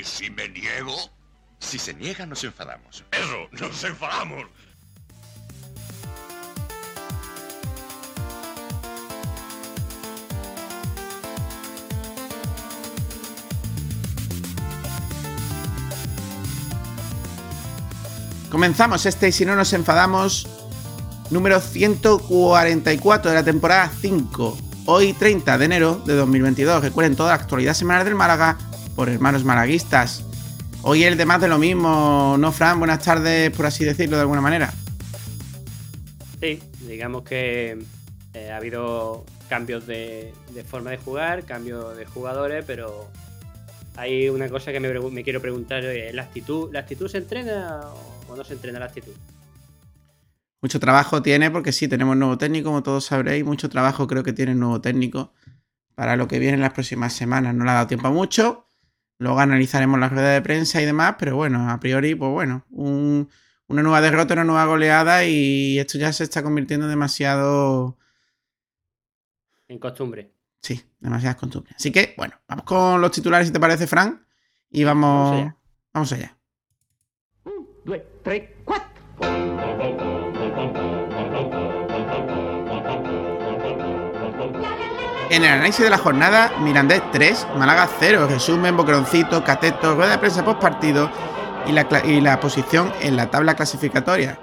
¿Y si me niego? Si se niega, nos enfadamos. Eso, nos enfadamos. Comenzamos este y si no nos enfadamos, número 144 de la temporada 5. Hoy 30 de enero de 2022. Recuerden toda la actualidad semanal del Málaga por hermanos malaguistas. Hoy el de más de lo mismo, ¿no, Fran? Buenas tardes, por así decirlo de alguna manera. Sí, digamos que eh, ha habido cambios de, forma de jugar, cambios de jugadores, pero hay una cosa que me, quiero preguntar, eh, ¿la actitud, ¿la actitud se entrena o no se entrena la actitud? Mucho trabajo tiene porque sí, tenemos nuevo técnico, como todos sabréis, mucho trabajo creo que tiene el nuevo técnico para lo que viene en las próximas semanas. No le ha dado tiempo a mucho, luego analizaremos la rueda de prensa y demás, pero bueno, a priori, pues bueno, una nueva derrota, una nueva goleada y esto ya se está convirtiendo demasiado... En costumbre. Sí, demasiadas costumbres. Así que, bueno, vamos con los titulares, si te parece, Frank, y vamos, vamos allá. Vamos allá. Un, dos, tres, cuatro. En el análisis de la jornada, Mirandés 3, Málaga 0, resumen, boqueroncito, cateto, rueda de prensa post partido y la, posición en la tabla clasificatoria.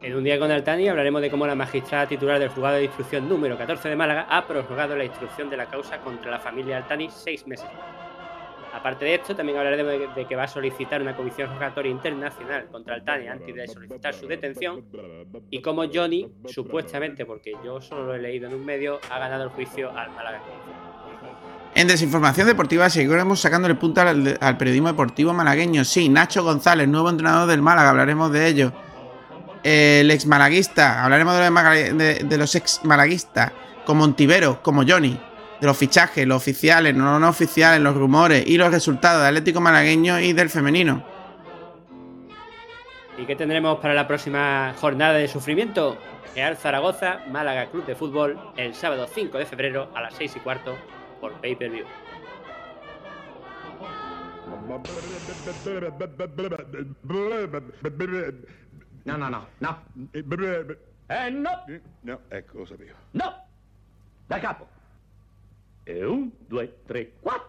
En un día con Altani hablaremos de cómo la magistrada titular del juzgado de instrucción número 14 de Málaga ha prorrogado la instrucción de la causa contra la familia Altani seis meses Aparte de esto, también hablaremos de, que va a solicitar una comisión rogatoria internacional contra Altani antes de solicitar su detención y cómo Johnny, supuestamente, porque yo solo lo he leído en un medio, ha ganado el juicio al Málaga. En desinformación deportiva seguiremos sacando el punto al, periodismo deportivo malagueño. Sí, Nacho González, nuevo entrenador del Málaga, hablaremos de ello. El ex malaguista, hablaremos de los, de los ex malaguistas, como Ontivero, como Johnny de los fichajes, los oficiales, no, no oficiales, los rumores y los resultados del Atlético Malagueño y del femenino. ¿Y qué tendremos para la próxima jornada de sufrimiento? Real Zaragoza, Málaga Club de Fútbol, el sábado 5 de febrero a las 6 y cuarto por Pay Per View. No, no, no, no. Eh, no. No, è cosa mia. No. Da capo. Un, due, tre, quattro.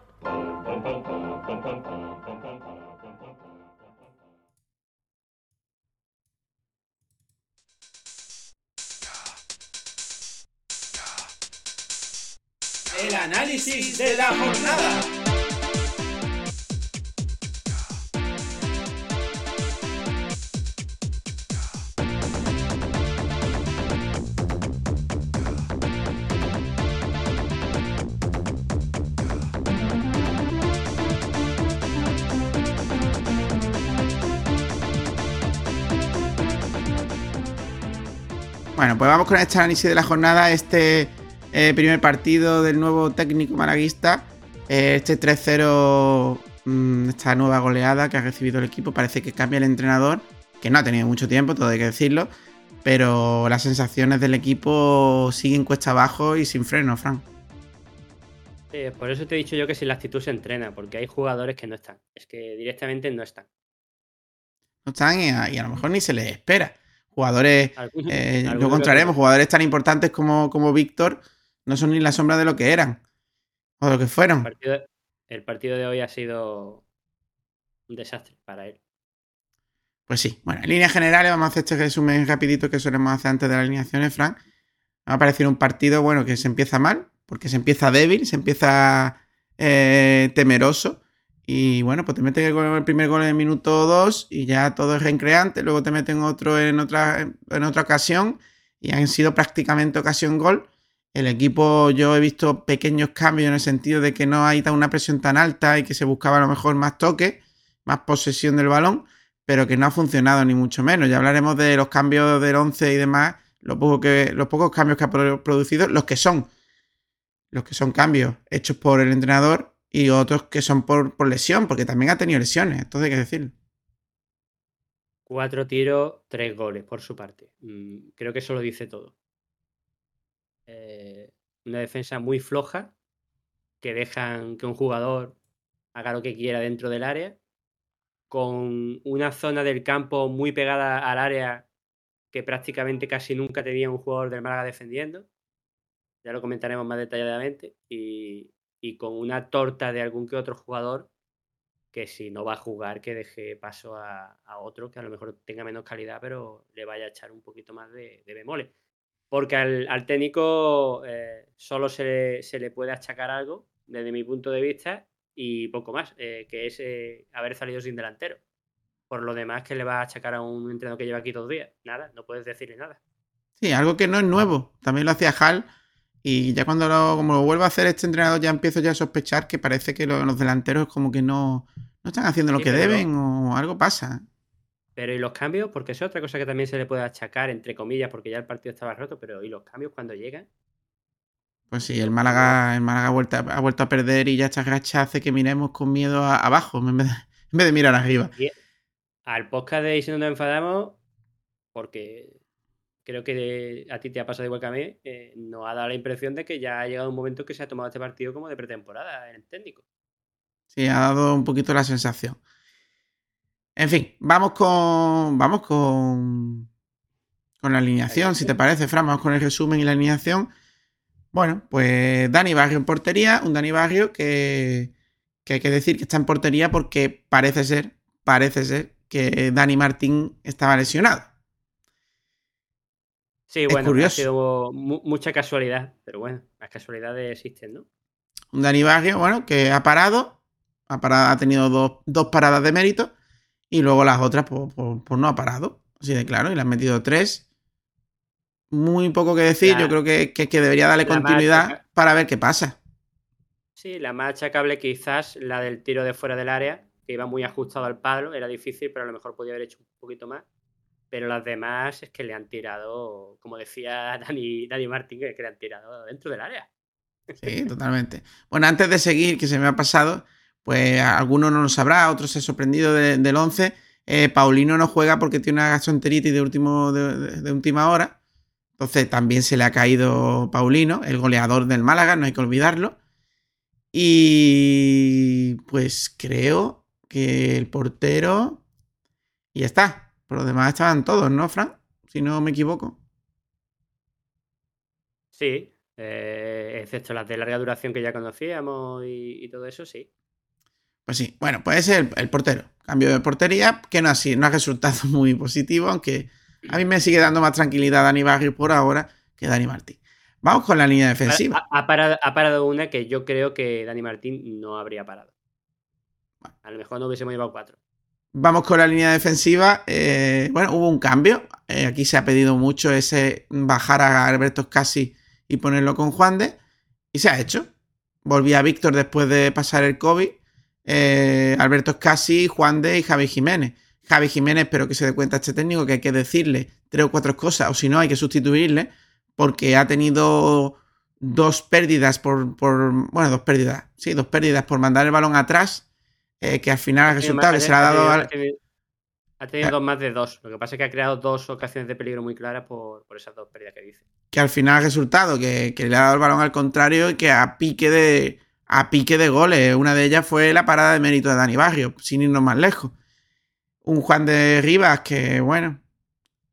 El análisis de la jornada. Bueno, pues vamos con este análisis de la jornada, este eh, primer partido del nuevo técnico malaguista, eh, este 3-0, mm, esta nueva goleada que ha recibido el equipo, parece que cambia el entrenador, que no ha tenido mucho tiempo, todo hay que decirlo, pero las sensaciones del equipo siguen cuesta abajo y sin freno, Fran. por eso te he dicho yo que si la actitud se entrena, porque hay jugadores que no están, es que directamente no están. No están y a lo mejor ni se les espera jugadores, eh, lo contraremos, jugadores tan importantes como, como Víctor no son ni la sombra de lo que eran o de lo que fueron. El partido, de hoy ha sido un desastre para él. Pues sí, bueno, en líneas generales vamos a hacer este resumen rapidito que solemos hacer antes de las alineaciones, Frank. Va a parecer un partido, bueno, que se empieza mal, porque se empieza débil, se empieza eh, temeroso. Y bueno, pues te meten el, primer gol en el minuto 2 y ya todo es reincreante. Luego te meten otro en otra, en otra ocasión y han sido prácticamente ocasión gol. El equipo, yo he visto pequeños cambios en el sentido de que no hay una presión tan alta y que se buscaba a lo mejor más toque, más posesión del balón, pero que no ha funcionado ni mucho menos. Ya hablaremos de los cambios del 11 y demás, lo los pocos cambios que ha producido, los que son, los que son cambios hechos por el entrenador y otros que son por, lesión, porque también ha tenido lesiones, entonces hay que decir. Cuatro tiros, tres goles por su parte. Mm, creo que eso lo dice todo. Eh, una defensa muy floja, que dejan que un jugador haga lo que quiera dentro del área, con una zona del campo muy pegada al área que prácticamente casi nunca tenía un jugador del Málaga defendiendo. Ya lo comentaremos más detalladamente. Y, y con una torta de algún que otro jugador que si no va a jugar, que deje paso a, otro que a lo mejor tenga menos calidad, pero le vaya a echar un poquito más de, de. Porque al, técnico eh, solo se le, puede achacar algo, desde mi punto de vista, y poco más, eh, que es eh, haber salido sin delantero. Por lo demás, que le va a achacar a un entrenador que lleva aquí dos días. Nada, no puedes decirle nada. Sí, algo que no es nuevo. También lo hacía Hal. Y ya cuando lo, como lo vuelva a hacer este entrenador, ya empiezo ya a sospechar que parece que los, delanteros como que no, no están haciendo lo que deben o algo pasa. Pero ¿y los cambios? Porque es otra cosa que también se le puede achacar, entre comillas, porque ya el partido estaba roto, pero ¿y los cambios cuando llegan? Pues sí, el Málaga, el Málaga ha, vuelto, ha vuelto a perder y ya esta racha hace que miremos con miedo abajo en vez, de, mirar arriba. al podcast de si no nos enfadamos, porque creo que a ti te ha pasado igual que a mí, eh, nos ha dado la impresión de que ya ha llegado un momento que se ha tomado este partido como de pretemporada en el técnico. Sí, ha dado un poquito la sensación. En fin, vamos con. Vamos con. Con la alineación, si te parece, Fran. Vamos con el resumen y la alineación. Bueno, pues Dani Barrio en portería. Un Dani Barrio que, que hay que decir que está en portería porque parece ser, parece ser que Dani Martín estaba lesionado. Sí, bueno, ha sido mucha casualidad, pero bueno, las casualidades existen, ¿no? Un Dani Barrio, bueno, que ha parado, ha, tenido dos, paradas de mérito y luego las otras pues, pues, pues, no ha parado. Así de claro, y le han metido tres. Muy poco que decir, yo creo que, que, debería darle continuidad para ver qué pasa. Sí, la más achacable quizás la del tiro de fuera del área, que iba muy ajustado al palo, era difícil, pero a lo mejor podía haber hecho un poquito más. Pero las demás es que le han tirado, como decía Dani, Dani Martín, que le han tirado dentro del área. Sí, totalmente. Bueno, antes de seguir, que se me ha pasado, pues alguno no lo sabrá, otros se ha sorprendido del 11. Eh, Paulino no juega porque tiene una gastroenteritis de, último, de, última hora. Entonces también se le ha caído Paulino, el goleador del Málaga, no hay que olvidarlo. Y pues creo que el portero... Y ya está. Por lo demás estaban todos, ¿no, Fran? Si no me equivoco. Sí, eh, excepto las de larga duración que ya conocíamos y todo eso, sí. Pues sí, bueno, puede ser el, portero. Cambio de portería, que no, así, no ha resultado muy positivo, aunque a mí me sigue dando más tranquilidad Dani Barrio por ahora que Dani Martín. Vamos con la línea defensiva. Ha, parado, una que yo creo que Dani Martín no habría parado. A lo mejor no hubiésemos llevado cuatro. Vamos con la línea defensiva. Eh, bueno, hubo un cambio. Eh, aquí se ha pedido mucho ese bajar a Alberto Casi y ponerlo con Juan de. Y se ha hecho. Volvía Víctor después de pasar el COVID. Eh, Alberto Escasi, Juan de y Javi Jiménez. Javi Jiménez, espero que se dé cuenta este técnico que hay que decirle tres o cuatro cosas, o si no, hay que sustituirle, porque ha tenido dos pérdidas por, bueno, dos pérdidas, sí, dos pérdidas por mandar el balón atrás, eh, que al final el resultado se le ha dado... Ha tenido, eh. más de dos. Lo que pasa es que ha creado dos ocasiones de peligro muy claras por, esas dos pérdidas que dice. Que al final el resultado, que, que le ha dado el balón al contrario y que a pique de, a pique de goles. Una de ellas fue la parada de mérito de Dani Barrio, sin irnos más lejos. Un Juan de Rivas que, bueno,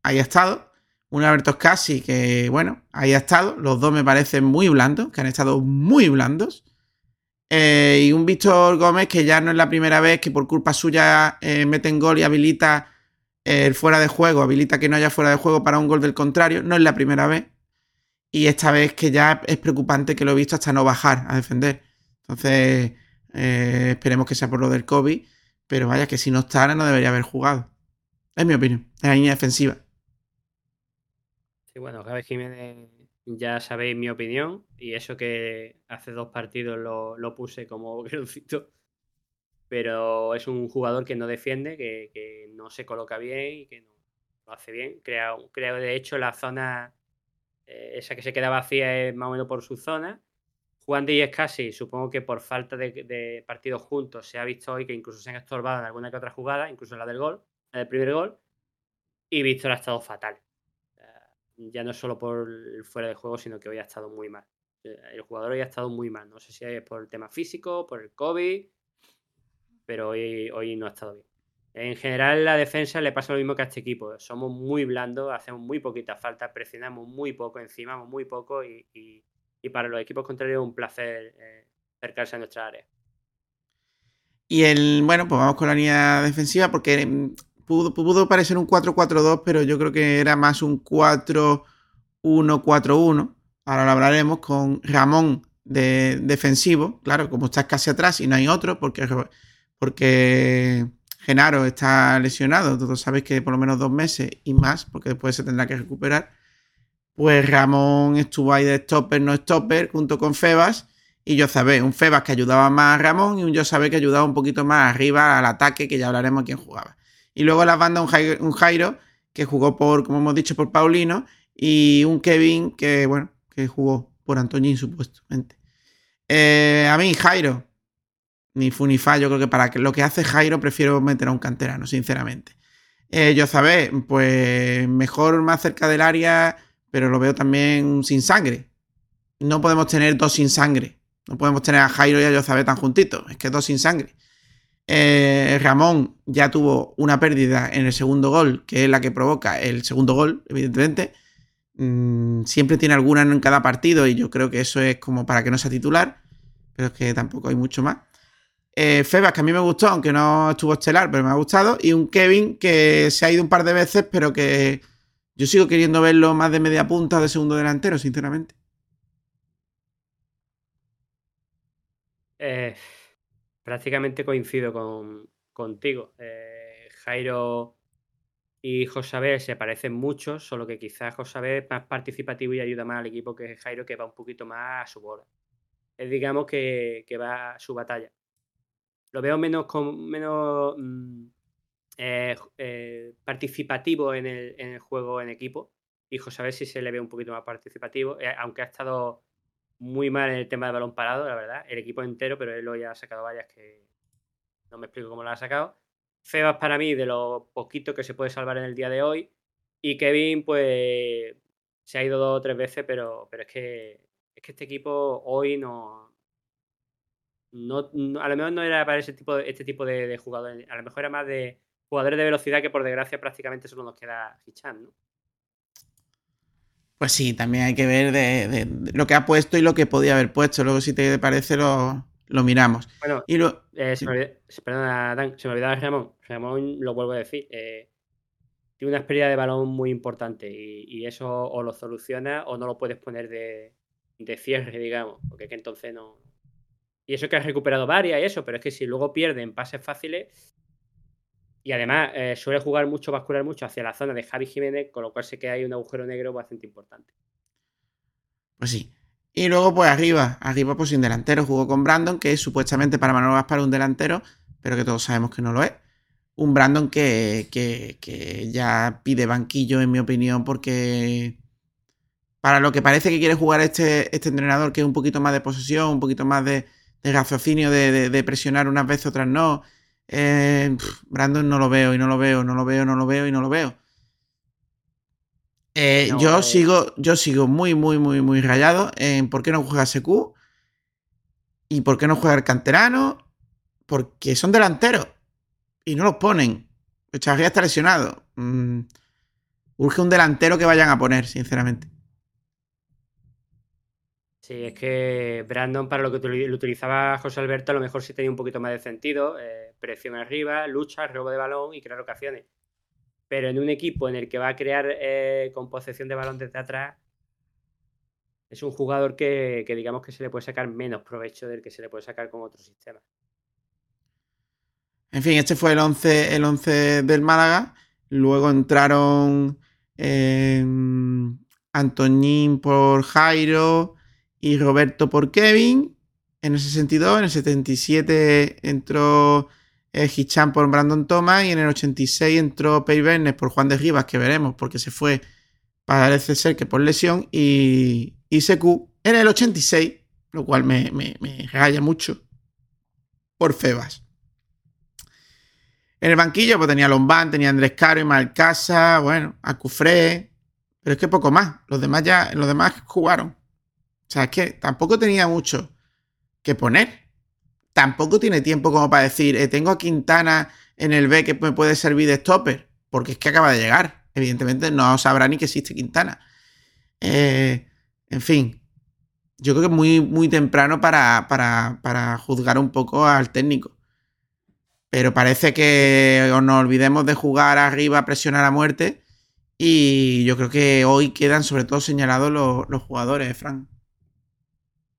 ahí ha estado. Un Alberto Casi que, bueno, ahí ha estado. Los dos me parecen muy blandos, que han estado muy blandos. Eh, y un Víctor Gómez que ya no es la primera vez que por culpa suya eh, mete en gol y habilita el fuera de juego, habilita que no haya fuera de juego para un gol del contrario. No es la primera vez. Y esta vez que ya es preocupante que lo he visto hasta no bajar a defender. Entonces, eh, esperemos que sea por lo del COVID, pero vaya que si no está, no debería haber jugado. Es mi opinión, es la línea defensiva. Sí, bueno, Javi Jiménez, ya sabéis mi opinión, y eso que hace dos partidos lo, puse como cito, pero es un jugador que no defiende, que, no se coloca bien y que no lo hace bien. Creo, creo de hecho, la zona, eh, esa que se queda vacía es más o menos por su zona Juan Díaz casi, supongo que por falta de, partidos juntos se ha visto hoy que incluso se han estorbado en alguna que otra jugada, incluso la del gol, la del primer gol, y Víctor ha estado fatal. Ya no solo por fuera de juego, sino que hoy ha estado muy mal. El jugador hoy ha estado muy mal. No sé si es por el tema físico, por el COVID, pero hoy, hoy no ha estado bien. En general, la defensa le pasa lo mismo que a este equipo. Somos muy blandos, hacemos muy poquita falta, presionamos muy poco, encimamos muy poco y, para los equipos contrarios es un placer eh, acercarse a nuestra área. Y el, bueno, pues vamos con la línea defensiva porque mm, pudo, parecer un 4-4-2, pero yo creo que era más un 4-1-4-1. Ahora lo hablaremos con Ramón de defensivo, claro, como estás casi atrás y no hay otro, porque, porque Genaro está lesionado, todos sabéis que por lo menos dos meses y más, porque después se tendrá que recuperar. Pues Ramón estuvo ahí de stopper, no stopper, junto con Febas. Y yo sabé, un Febas que ayudaba más a Ramón y un yo sabé que ayudaba un poquito más arriba al ataque, que ya hablaremos quién jugaba. Y luego la banda un Jairo, que jugó por, como hemos dicho, por Paulino. Y un Kevin que, bueno, que jugó por Antoñín, supuestamente. Eh, a mí, Jairo, ni fu ni fa. Yo creo que para lo que hace Jairo prefiero meter a un canterano, sinceramente. Eh, yo sabé, pues mejor más cerca del área, pero lo veo también sin sangre. No podemos tener dos sin sangre. No podemos tener a Jairo y a Yozabé tan juntitos. Es que dos sin sangre. Eh, Ramón ya tuvo una pérdida en el segundo gol, que es la que provoca el segundo gol, evidentemente. Mm, siempre tiene alguna en cada partido y yo creo que eso es como para que no sea titular, pero es que tampoco hay mucho más. Eh, Febas, que a mí me gustó, aunque no estuvo estelar, pero me ha gustado. Y un Kevin que se ha ido un par de veces, pero que yo sigo queriendo verlo más de media punta de segundo delantero, sinceramente. Eh, prácticamente coincido con, contigo. Eh, Jairo y Josabé se parecen mucho, solo que quizás Josabé es más participativo y ayuda más al equipo que Jairo, que va un poquito más a su bola. Es digamos que, que va a su batalla lo veo menos, menos mm, eh, eh, participativo en el, juego en equipo. Y José si se le ve un poquito más participativo, eh, aunque ha estado muy mal en el tema de balón parado, la verdad, el equipo entero, pero él lo ha sacado varias que no me explico cómo lo ha sacado. Febas para mí de lo poquito que se puede salvar en el día de hoy. Y Kevin, pues se ha ido dos o tres veces, pero, pero es que es que este equipo hoy no, no, a lo mejor no era para ese tipo este tipo de, jugadores. A lo mejor era más de jugadores de velocidad que por desgracia prácticamente solo nos queda Hichan, ¿no? Pues sí, también hay que ver de, lo que ha puesto y lo que podía haber puesto. Luego, si te parece, lo, miramos. Bueno, y lo, eh, se, me perdona, Dan, se me olvidaba Ramón. Ramón, lo vuelvo a decir, eh, tiene una pérdida de balón muy importante y, eso o lo soluciona o no lo puedes poner de, de cierre, digamos, porque es que entonces no, y eso que has recuperado varias y eso, pero es que si luego pierden pases fáciles. Y además eh, suele jugar mucho, bascular mucho hacia la zona de Javi Jiménez, con lo cual sé que hay un agujero negro bastante importante. Pues sí. Y luego, pues arriba, arriba, pues sin delantero, jugó con Brandon, que es supuestamente para Manuel Gaspar un delantero, pero que todos sabemos que no lo es. Un Brandon que, que ya pide banquillo, en mi opinión, porque para lo que parece que quiere jugar este, este entrenador, que es un poquito más de posesión, un poquito más de, de raciocinio de, presionar unas veces, otras no. Eh, Brandon no lo veo y no lo veo, no lo veo, no lo veo y no lo veo. Eh, yo, eh. sigo, yo sigo muy, muy, muy, muy rayado en por qué no juega SQ y por qué no juega el canterano. Porque son delanteros y no los ponen. Echavarría está lesionado. Mm, urge un delantero que vayan a poner, sinceramente. Sí, es que Brandon, para lo que lo utilizaba José Alberto, a lo mejor sí tenía un poquito más de sentido. Eh, presión arriba, lucha, robo de balón y crear ocasiones. Pero en un equipo en el que va a crear eh, con posesión de balón desde atrás, es un jugador que, digamos que se le puede sacar menos provecho del que se le puede sacar con otros sistemas. En fin, este fue el 11, el 11 del Málaga. Luego entraron eh, Antoñín por Jairo, y Roberto por Kevin en el 62. En el 77 entró eh, Hichan por Brandon Thomas y en el 86 entró Pei Bernes por Juan de Rivas, que veremos porque se fue, parece ser que por lesión, y, y en el 86, lo cual me, me, raya mucho, por Febas. En el banquillo pues tenía Lombán, tenía Andrés Caro y Malcasa, bueno, Acufré, pero es que poco más. Los demás ya, los demás jugaron. O sea, es que tampoco tenía mucho que poner. Tampoco tiene tiempo como para decir, eh, tengo a Quintana en el B que me puede servir de stopper, porque es que acaba de llegar. Evidentemente no sabrá ni que existe Quintana. Eh, en fin, yo creo que es muy, muy temprano para, para, para juzgar un poco al técnico. Pero parece que nos olvidemos de jugar arriba, presionar a muerte. Y yo creo que hoy quedan sobre todo señalados los, los jugadores, Frank.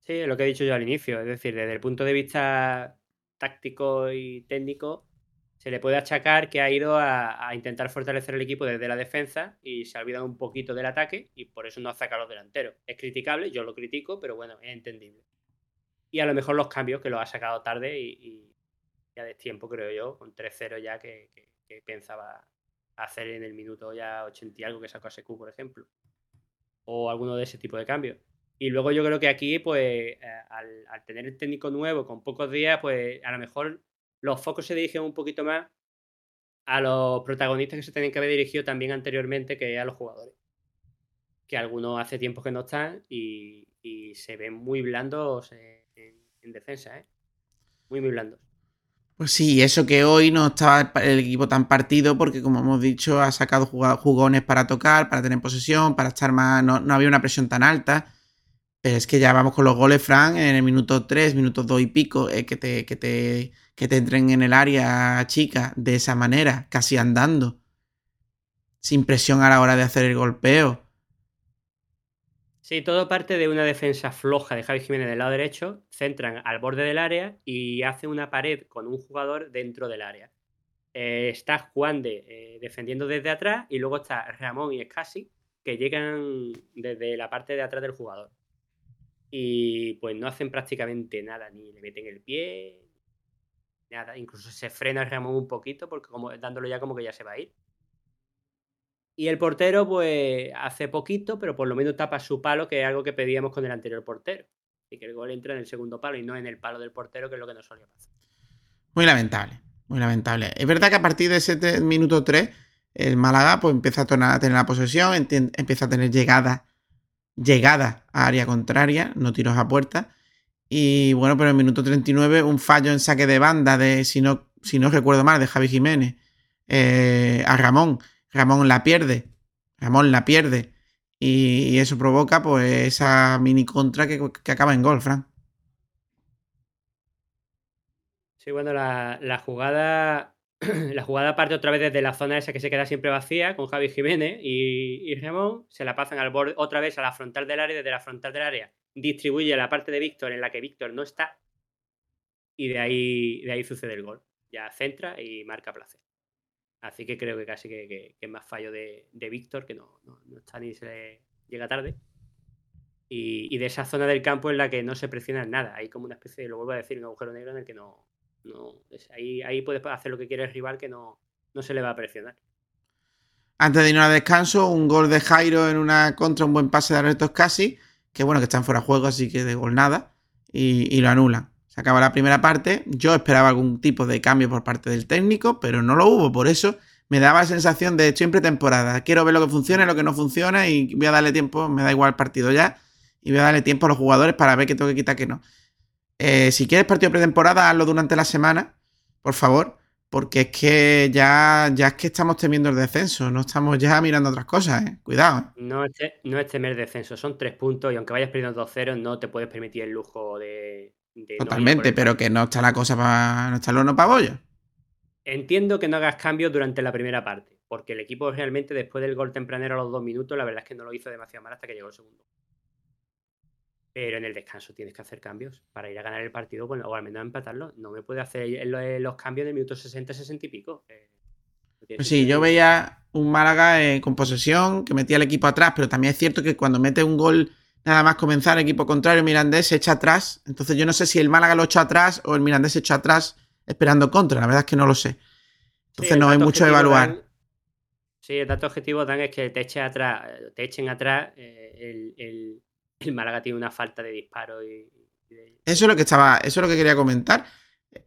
Sí, lo que he dicho yo al inicio. Es decir, desde el punto de vista táctico y técnico, se le puede achacar que ha ido a, a, intentar fortalecer el equipo desde la defensa y se ha olvidado un poquito del ataque y por eso no ha sacado los delanteros. Es criticable, yo lo critico, pero bueno, es entendible. Y a lo mejor los cambios que los ha sacado tarde y, y ya de tiempo, creo yo, con 3-0 ya que, que, pensaba hacer en el minuto ya 80 y algo que sacó a SQ, por ejemplo. O alguno de ese tipo de cambios. Y luego yo creo que aquí, pues, eh, al, tener el técnico nuevo con pocos días, pues a lo mejor los focos se dirigen un poquito más a los protagonistas que se tienen que haber dirigido también anteriormente que a los jugadores. Que algunos hace tiempo que no están y, se ven muy blandos en defensa, ¿eh? Muy, muy blandos. Pues sí, eso que hoy no estaba el equipo tan partido porque, como hemos dicho, ha sacado jugones para tocar, para tener posesión, para estar más... No, no había una presión tan alta. Pero es que ya vamos con los goles, Frank, en el minuto 3, minuto 2 y pico, eh, que, te, que, te, que te entren en el área chica de esa manera, casi andando, sin presión a la hora de hacer el golpeo. Sí, todo parte de una defensa floja de Javi Jiménez del lado derecho, centran al borde del área y hace una pared con un jugador dentro del área. Eh, está Juan de eh, defendiendo desde atrás y luego está Ramón y Escasi que llegan desde la parte de atrás del jugador y pues no hacen prácticamente nada, ni le meten el pie, nada, incluso se frena Ramón un poquito porque como dándolo ya como que ya se va a ir. Y el portero pues hace poquito, pero por lo menos tapa su palo, que es algo que pedíamos con el anterior portero. Y que el gol entra en el segundo palo y no en el palo del portero, que es lo que nos solía pasar. Muy lamentable, muy lamentable. Es verdad que a partir de ese minuto 3, el Málaga pues empieza a tener la posesión, empieza a tener llegada llegada a área contraria, no tiros a puerta. Y bueno, pero en minuto 39, un fallo en saque de banda de, si no, si no recuerdo mal, de Javi Jiménez eh, a Ramón. Ramón la pierde. Ramón la pierde. Y, y eso provoca pues esa mini contra que, que acaba en gol, Fran. Sí, bueno, la, la jugada la jugada parte otra vez desde la zona esa que se queda siempre vacía con Javi Jiménez y, y, Ramón, se la pasan al borde otra vez a la frontal del área, desde la frontal del área distribuye la parte de Víctor en la que Víctor no está y de ahí, de ahí sucede el gol. Ya centra y marca placer. Así que creo que casi que, que, es más fallo de, de Víctor, que no, no, está ni se le llega tarde. Y, y, de esa zona del campo en la que no se presiona nada. Hay como una especie, lo vuelvo a decir, un agujero negro en el que no, no, ahí, puedes hacer lo que quiere el rival que no, no se le va a presionar. Antes de irnos a descanso, un gol de Jairo en una contra, un buen pase de Alberto Scassi, que bueno, que están fuera de juego, así que de gol nada, y, lo anulan. Se acaba la primera parte. Yo esperaba algún tipo de cambio por parte del técnico, pero no lo hubo, por eso me daba la sensación de estoy en pretemporada. Quiero ver lo que funciona lo que no funciona, y voy a darle tiempo, me da igual el partido ya, y voy a darle tiempo a los jugadores para ver qué tengo que quitar, qué no. Eh, si quieres partido pretemporada, hazlo durante la semana, por favor, porque es que ya, ya es que estamos temiendo el descenso, no estamos ya mirando otras cosas, ¿eh? cuidado. No es, no es temer descenso, son tres puntos y aunque vayas perdiendo 2-0 no te puedes permitir el lujo de... de Totalmente, no pero que no está la cosa para... no está el horno para bollo. Entiendo que no hagas cambios durante la primera parte, porque el equipo realmente después del gol tempranero a los dos minutos, la verdad es que no lo hizo demasiado mal hasta que llegó el segundo. Pero en el descanso tienes que hacer cambios para ir a ganar el partido bueno, o al menos empatarlo. No me puede hacer los cambios de minutos 60, 60 y pico. Eh, pues sí, yo veía un Málaga eh, con posesión que metía el equipo atrás, pero también es cierto que cuando mete un gol nada más comenzar el equipo contrario, Mirandés se echa atrás. Entonces yo no sé si el Málaga lo echó atrás o el Mirandés se echó atrás esperando contra. La verdad es que no lo sé. Entonces sí, no hay mucho de evaluar. Dan, sí, el dato objetivo dan es que te echen atrás, te echen atrás eh, el, el el Málaga tiene una falta de disparo y. Eso es lo que estaba, eso es lo que quería comentar.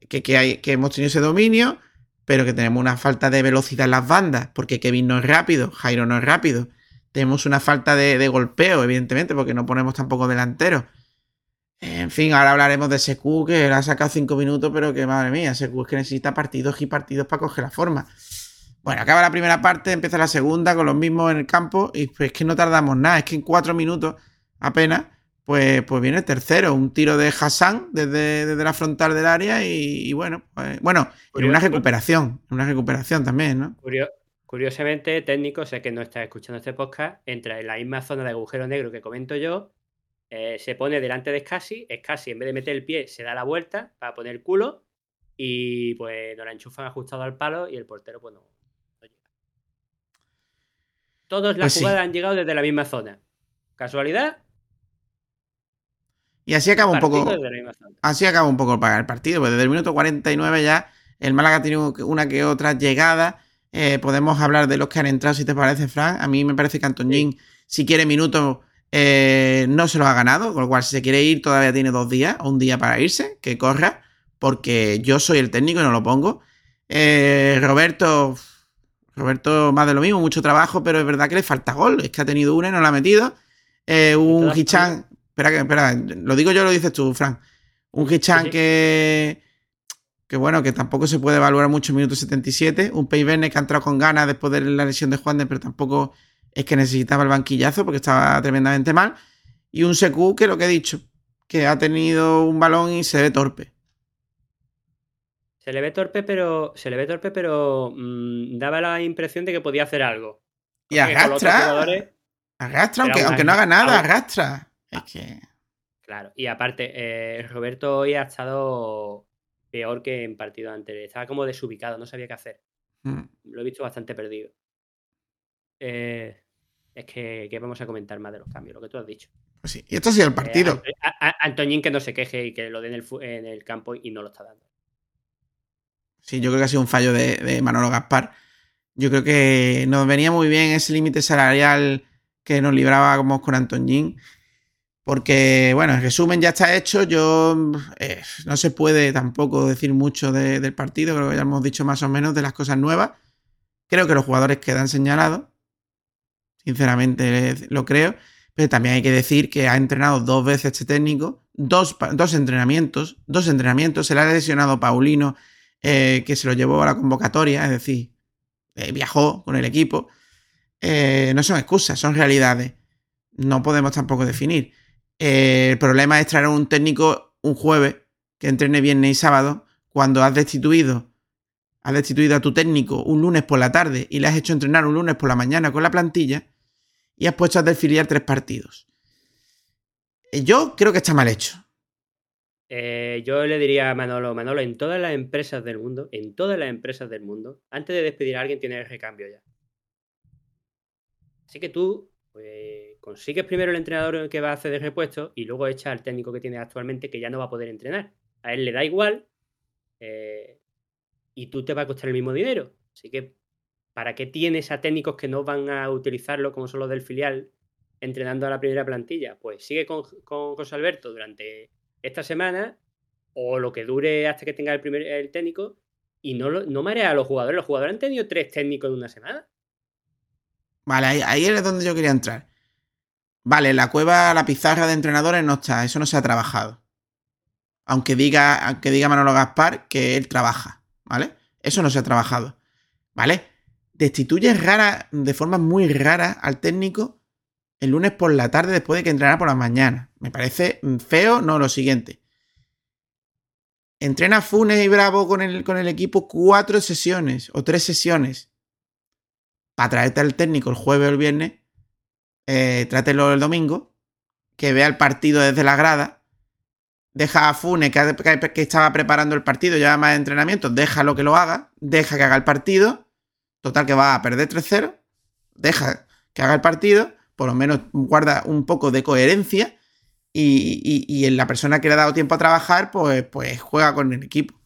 Que, que, hay, que hemos tenido ese dominio, pero que tenemos una falta de velocidad en las bandas, porque Kevin no es rápido, Jairo no es rápido. Tenemos una falta de, golpeo, evidentemente, porque no ponemos tampoco delanteros. En fin, ahora hablaremos de SQ, que le ha sacado cinco minutos, pero que madre mía, SQ es que necesita partidos y partidos para coger la forma. Bueno, acaba la primera parte, empieza la segunda con los mismos en el campo, y pues es que no tardamos nada, es que en cuatro minutos apenas, pues, pues viene tercero, un tiro de Hassan desde, desde la frontal del área, y, y bueno, pues, bueno, en una recuperación, en una recuperación también, ¿no? Curio- Curiosamente, técnico, sé que no está escuchando este podcast, entra en la misma zona de agujero negro que comento yo, eh, se pone delante de Scassi, Scassi en vez de meter el pie se da la vuelta para poner el culo y pues nos la enchufan ajustado al palo y el portero pues no, no llega. Todas las Pues sí. jugadas han llegado desde la misma zona. ¿Casualidad? Y así acaba un poco, así acaba un poco el partido, pues desde el minuto 49 ya el Málaga tenido una que otra llegada. Eh, podemos hablar de los que han entrado, si te parece, Fran. A mí me parece que Antoñín, si quiere minutos, eh, no se los ha ganado, con lo cual si se quiere ir todavía tiene dos días o un día para irse, que corra, porque yo soy el técnico y no lo pongo. Eh, Roberto, Roberto más de lo mismo, mucho trabajo, pero es verdad que le falta gol, es que ha tenido una y no la ha metido. Un Hichan, espera, que, espera, lo digo yo, lo dices tú, Fran. Un Hichan Sí, que, que bueno, que tampoco se puede evaluar mucho en minuto 77. Un Peiverne que ha entrado con ganas después de la lesión de Juan de, pero tampoco es que necesitaba el banquillazo porque estaba tremendamente mal. Y un Secu que lo que he dicho, que ha tenido un balón y se ve torpe. Se le ve torpe, pero. Se le ve torpe, pero. mm, daba la impresión de que podía hacer algo. Y arrastra, arrastra, aunque, aunque no haga nada, arrastra. Es que... Claro, y aparte, eh, Roberto hoy ha estado peor que en partido anterior. Estaba como desubicado, no sabía qué hacer. mm. Lo he visto bastante perdido. Eh, es que, ¿qué vamos a comentar más de los cambios? Lo que tú has dicho. Pues sí. Y esto ha sido el Eh, partido. Anto- a- a- Antoñín que no se queje y que lo dé en el, fu- en el campo y no lo está dando. Sí, yo creo que ha sido un fallo de, de Manolo Gaspar. Yo creo que nos venía muy bien ese límite salarial que nos librábamos con Antoñín. Porque, bueno, el resumen ya está hecho. Yo eh, no se puede tampoco decir mucho de- del partido. Creo que ya hemos dicho más o menos de las cosas nuevas. Creo que los jugadores quedan señalados. Sinceramente lo creo. Pero también hay que decir que ha entrenado dos veces este técnico. Dos, dos entrenamientos. Dos entrenamientos. Se le ha lesionado Paulino eh, que se lo llevó a la convocatoria, es decir, eh, viajó con el equipo. Eh, no son excusas, son realidades. No podemos tampoco definir. El problema es traer a un técnico un jueves que entrene viernes y sábado cuando has destituido, has destituido a tu técnico un lunes por la tarde y le has hecho entrenar un lunes por la mañana con la plantilla y has puesto a desfiliar tres partidos. Eh, Yo creo que está mal hecho. Eh, yo le diría a Manolo, Manolo, en todas las empresas del mundo, en todas las empresas del mundo, antes de despedir a alguien tienes el recambio ya. Así que tú pues, consigues primero el entrenador que va a hacer de repuesto y luego echa al técnico que tienes actualmente que ya no va a poder entrenar. A él le da igual eh, y tú te va a costar el mismo dinero. Así que, ¿para qué tienes a técnicos que no van a utilizarlo como son los del filial entrenando a la primera plantilla? Pues sigue con, con José Alberto durante esta semana o lo que dure hasta que tenga el primer el técnico y no, no marea a los jugadores. Los jugadores han tenido tres técnicos en una semana. Vale, ahí, es donde yo quería entrar. Vale, la cueva, la pizarra de entrenadores no está, eso no se ha trabajado. Aunque diga, aunque diga Manolo Gaspar que él trabaja, ¿vale? Eso no se ha trabajado, ¿vale? Destituye rara, de forma muy rara al técnico el lunes por la tarde después de que entrenara por la mañana. Me parece mm, feo, no lo siguiente. Entrena Funes y Bravo con el, con el equipo cuatro sesiones o tres sesiones para traerte al técnico el jueves o el viernes, eh, trátelo el domingo, que vea el partido desde la grada, deja a Funes, que, estaba preparando el partido, lleva más entrenamiento, déjalo que lo haga, deja que haga el partido, total que va a perder 3-0, deja que haga el partido, por lo menos guarda un poco de coherencia y en la persona que le ha dado tiempo a trabajar, pues, pues juega con el equipo.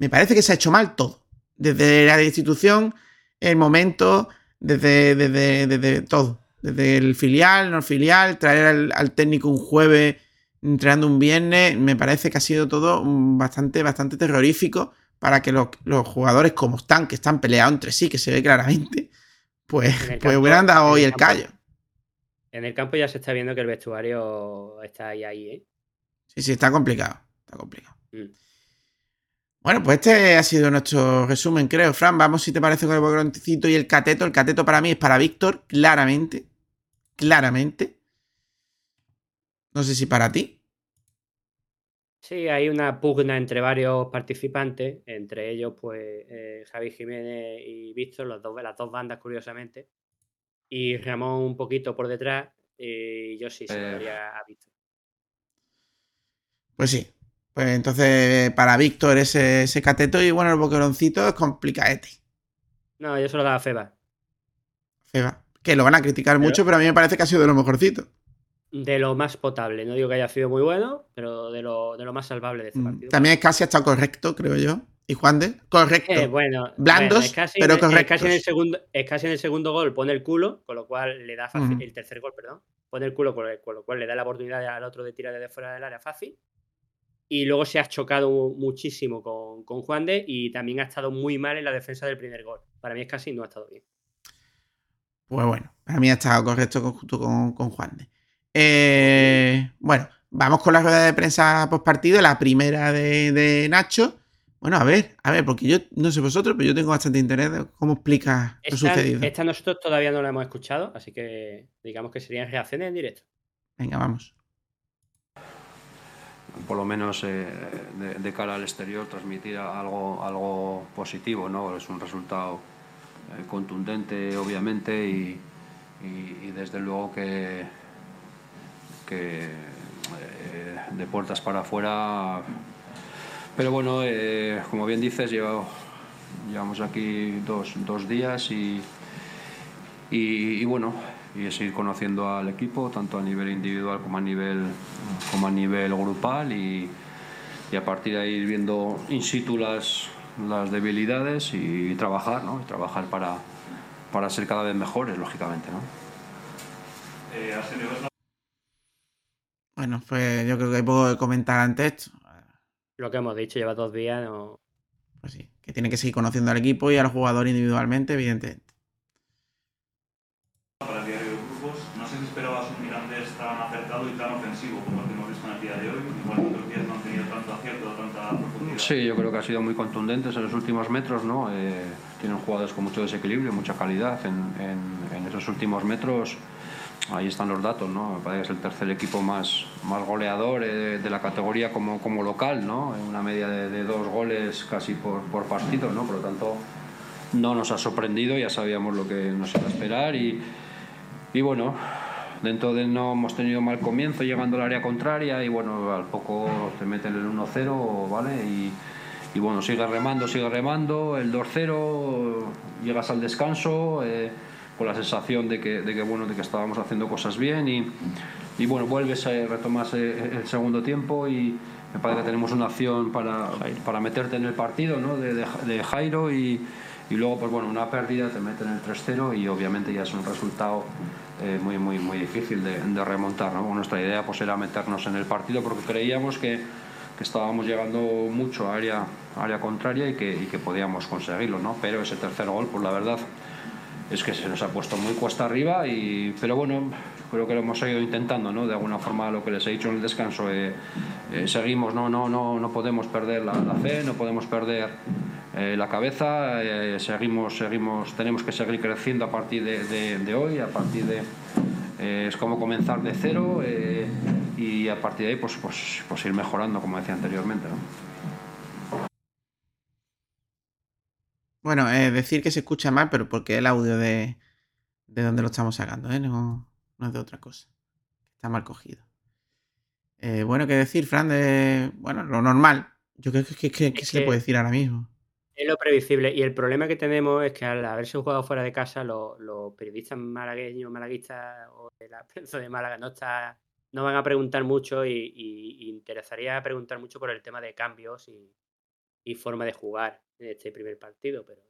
Me parece que se ha hecho mal todo, desde la institución, el momento, desde, desde, desde todo. Desde el filial, no filial, traer al, al técnico un jueves, entrenando un viernes, me parece que ha sido todo mm, bastante, bastante terrorífico para que los, los jugadores como están, que están peleados entre sí, que se ve claramente, pues, pues campo- hubieran dado hoy el el callo. En el campo ya se está viendo que el vestuario está ahí, ahí, ¿eh? Sí, sí, está complicado. Está complicado. Mm. Bueno, pues este ha sido nuestro resumen, creo. Fran, vamos si te parece con el bogroncito y el cateto. El cateto para mí es para Víctor, claramente. Claramente. No sé si para ti. Sí, hay una pugna entre varios participantes, entre ellos, pues, eh, Javi Jiménez y Víctor, los dos, las dos bandas, curiosamente. Y Ramón un poquito por detrás, y yo sí se lo Eh. daría a Víctor. Pues sí. Pues entonces, para Víctor ese, ese cateto y bueno, el boqueroncito es complicadete. No, yo se lo daba a Feba. Feba. Que lo van a criticar mucho, pero a mí me parece que ha sido de lo mejorcito. De lo más potable. No digo que haya sido muy bueno, pero de lo, de lo más salvable de este partido. También casi ha estado correcto, creo yo. ¿Y Juan de? Correcto. Eh, bueno, Blandos, bueno, es casi, pero es casi correctos. en el segundo, es casi en el segundo gol pone el culo, con lo cual le da fácil, el tercer gol, perdón, pone el culo, con, el- con lo cual le da la oportunidad al otro de tirar desde fuera del área fácil. Y luego se ha chocado muchísimo con, con Juan de y también ha estado muy mal en la defensa del primer gol. Para mí es casi no ha estado bien. Pues bueno, para mí ha estado correcto con- junto con, con Juan de. Eh, bueno, vamos con la rueda de prensa post partido, la primera de, de Nacho. Bueno, a ver, a ver, porque yo no sé vosotros, pero yo tengo bastante interés de cómo explica lo Esta, sucedido. esta nosotros todavía no la hemos escuchado, así que digamos que serían reacciones en directo. Venga, vamos. Por lo menos eh, de, cara al exterior transmitir algo, algo positivo, ¿no? Es un resultado eh, contundente, obviamente, y, desde luego que, eh, de puertas para afuera. Pero bueno, como bien dices, llevo- llevamos aquí dos, dos días y, y bueno, y es ir conociendo al equipo, tanto a nivel individual como a nivel, como a nivel grupal y, y a partir de ahí ir viendo in situ las, las debilidades y trabajar, ¿no? Y trabajar para, para ser cada vez mejores, lógicamente, ¿no? Bueno, pues yo creo que hay poco que comentar ante esto. Lo que hemos dicho, lleva dos días, no, Pues sí, que tiene que seguir conociendo al equipo y al jugador individualmente, evidentemente. Sí, yo creo que ha sido muy contundentes en los últimos metros, ¿no? Eh, tienen jugadores con mucho desequilibrio, mucha calidad en, en- en esos últimos metros. Ahí están los datos, ¿no? Me parece que es el tercer equipo más, más goleador eh, de la categoría como, como local, ¿no? En una media de, de dos goles casi por, por partido, ¿no? Por lo tanto, no nos ha sorprendido, ya sabíamos lo que nos iba a esperar y, y bueno, dentro de no hemos tenido mal comienzo llegando al área contraria y bueno, al poco te meten el 1-0, ¿vale? Y, y bueno, sigue remando, sigue remando, el 2-0, llegas al descanso eh, con la sensación de que, de que, bueno, de que estábamos haciendo cosas bien y, y bueno, vuelves a retomas eh, el segundo tiempo y me parece que tenemos una acción para, para meterte en el partido ¿no? de, de, de Jairo y, y luego pues bueno, una pérdida te meten el 3-0 y obviamente ya es un resultado eh, muy, muy, muy difícil de, de remontar. ¿no? Nuestra idea pues era meternos en el partido porque creíamos que, que estábamos llegando mucho a área, área contraria y que, y que podíamos conseguirlo, ¿no? pero ese tercer gol, pues la verdad es que se nos ha puesto muy cuesta arriba y pero bueno creo que lo hemos seguido intentando no de alguna forma lo que les he dicho en el descanso eh, eh, seguimos no no no no podemos perder la, la fe no podemos perder eh, la cabeza eh, seguimos seguimos tenemos que seguir creciendo a partir de, de- de hoy a partir de eh, es como comenzar de cero eh, y a partir de ahí pues, pues pues ir mejorando como decía anteriormente ¿no? Bueno, eh, decir que se escucha mal, pero porque el audio de, de donde lo estamos sacando, ¿eh? No, no es de otra cosa. Está mal cogido. Eh, bueno, ¿qué decir, Fran? De, bueno, lo normal. Yo creo que, que, que- se le puede decir ahora mismo. Es lo previsible. Y el problema que tenemos es que al haberse jugado fuera de casa, los, los periodistas malagueños, malaguistas o de la prensa de Málaga no está, no van a preguntar mucho y, y- y interesaría preguntar mucho por el tema de cambios y, y forma de jugar en este primer partido, pero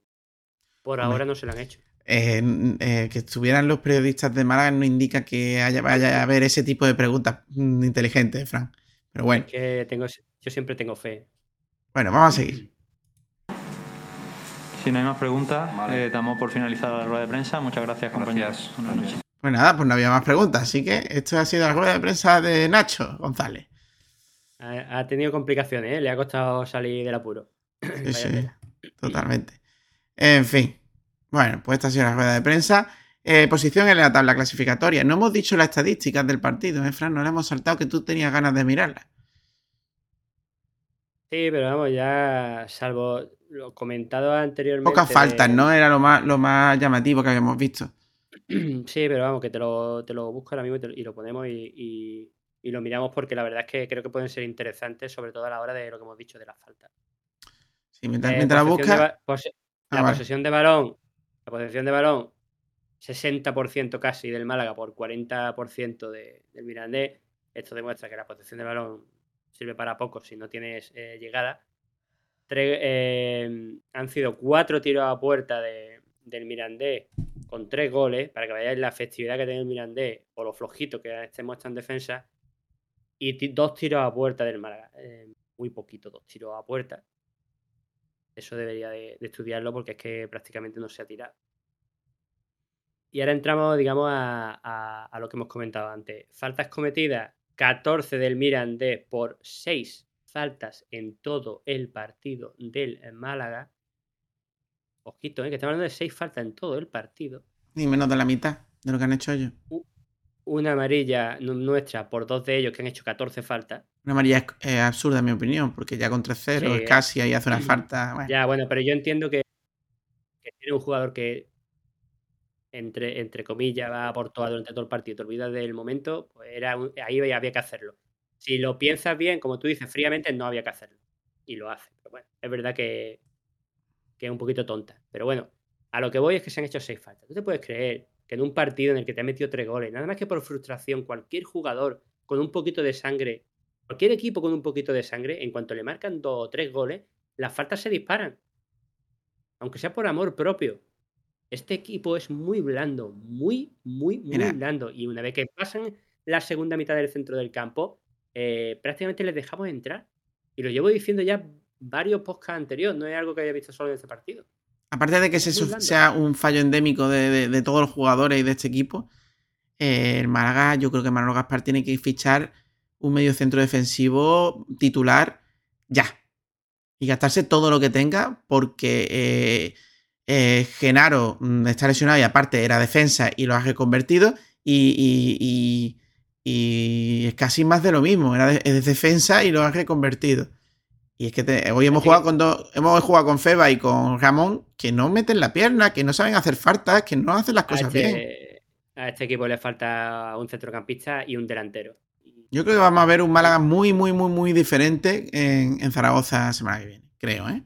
por ahora no se lo han hecho. Eh, eh, que estuvieran los periodistas de Málaga no indica que haya, vaya a haber ese tipo de preguntas mm, inteligentes, Fran. Pero bueno, Es que tengo, yo siempre tengo fe. bueno, vamos a seguir. Si no hay más preguntas, Vale. eh, damos por finalizada la rueda de prensa. Muchas gracias, compañeros. Gracias. Buenas noches. Pues nada, pues no había más preguntas. Así que esto ha sido la rueda de prensa de Nacho González. Ha, ha tenido complicaciones, ¿eh? le ha costado salir del apuro. Sí, sí, totalmente. En fin. Bueno, pues esta ha sido la rueda de prensa. Eh, posición en la tabla clasificatoria. No hemos dicho las estadísticas del partido, ¿eh, Fran? No le hemos saltado que tú tenías ganas de mirarlas. Sí, pero vamos, ya salvo lo comentado anteriormente. Pocas de- faltas, ¿no? Era lo más, lo más llamativo que habíamos visto. Sí, pero vamos, que te lo, te lo busco ahora mismo y, te- y lo ponemos y, y- y lo miramos porque la verdad es que creo que pueden ser interesantes, sobre todo a la hora de lo que hemos dicho de las faltas. Sí, mientras, Eh, mientras la de busca. pose- Ah, la vale. posesión de balón, la posesión de balón, 60% casi del Málaga por 40% de- del Mirandés. Esto demuestra que la posesión de balón sirve para poco si no tienes eh, llegada. Tre- eh, han sido cuatro tiros a puerta de- del Mirandés con tres goles, para que veáis la efectividad que tiene el Mirandés o lo flojito que este muestra en defensa. Y dos tiros a puerta del Málaga. Eh, muy poquito, dos tiros a puerta. Eso debería de, de estudiarlo porque es que prácticamente no se ha tirado. Y ahora entramos, digamos, a, a- a lo que hemos comentado antes. Faltas cometidas, 14 del Mirandés por 6 faltas en todo el partido del Málaga. Ojito, ¿eh? que estamos hablando de 6 faltas en todo el partido. Ni menos de la mitad de lo que han hecho ellos. Una amarilla nu- nuestra por dos de ellos que han hecho 14 faltas. Una amarilla es, absurda, en mi opinión, porque ya con 3-0 Sí, es eh. casi ahí hace una falta. bueno. Ya, bueno, pero yo entiendo que, que tiene un jugador que, entre, entre comillas, va por toda durante todo el partido, te olvidas del momento, pues era un- ahí había que hacerlo. Si lo piensas bien, como tú dices, fríamente, no había que hacerlo. Y lo hace. Pero bueno, es verdad que, que es un poquito tonta. Pero bueno, a lo que voy es que se han hecho seis faltas. ¿Tú te puedes creer que en un partido en el que te ha metido tres goles, nada más que por frustración, cualquier jugador con un poquito de sangre, cualquier equipo con un poquito de sangre, en cuanto le marcan dos o tres goles, las faltas se disparan. Aunque sea por amor propio. Este equipo es muy blando, muy, muy, muy Mira. blando. Y una vez que pasan la segunda mitad del centro del campo, eh, prácticamente les dejamos entrar. Y lo llevo diciendo ya varios podcasts anteriores, no es algo que haya visto solo en este partido. Aparte de que sea un fallo endémico de, de- de todos los jugadores y de este equipo, eh, el Málaga, yo creo que Manolo Gaspar tiene que fichar un medio centro defensivo titular ya. Y gastarse todo lo que tenga, porque eh, eh, Genaro mm, está lesionado y aparte era defensa y lo ha reconvertido. Y, y- y- y es casi más de lo mismo. Era de- es defensa y lo ha reconvertido. Y es que te- hoy hemos jugado con dos, hemos jugado con Feba y con Ramón que no meten la pierna, que no saben hacer faltas, que no hacen las A cosas bien. este, a este equipo le falta un centrocampista y un delantero. Yo creo que vamos a ver un Málaga muy, muy, muy, muy diferente en, en Zaragoza la semana que viene, creo, ¿eh?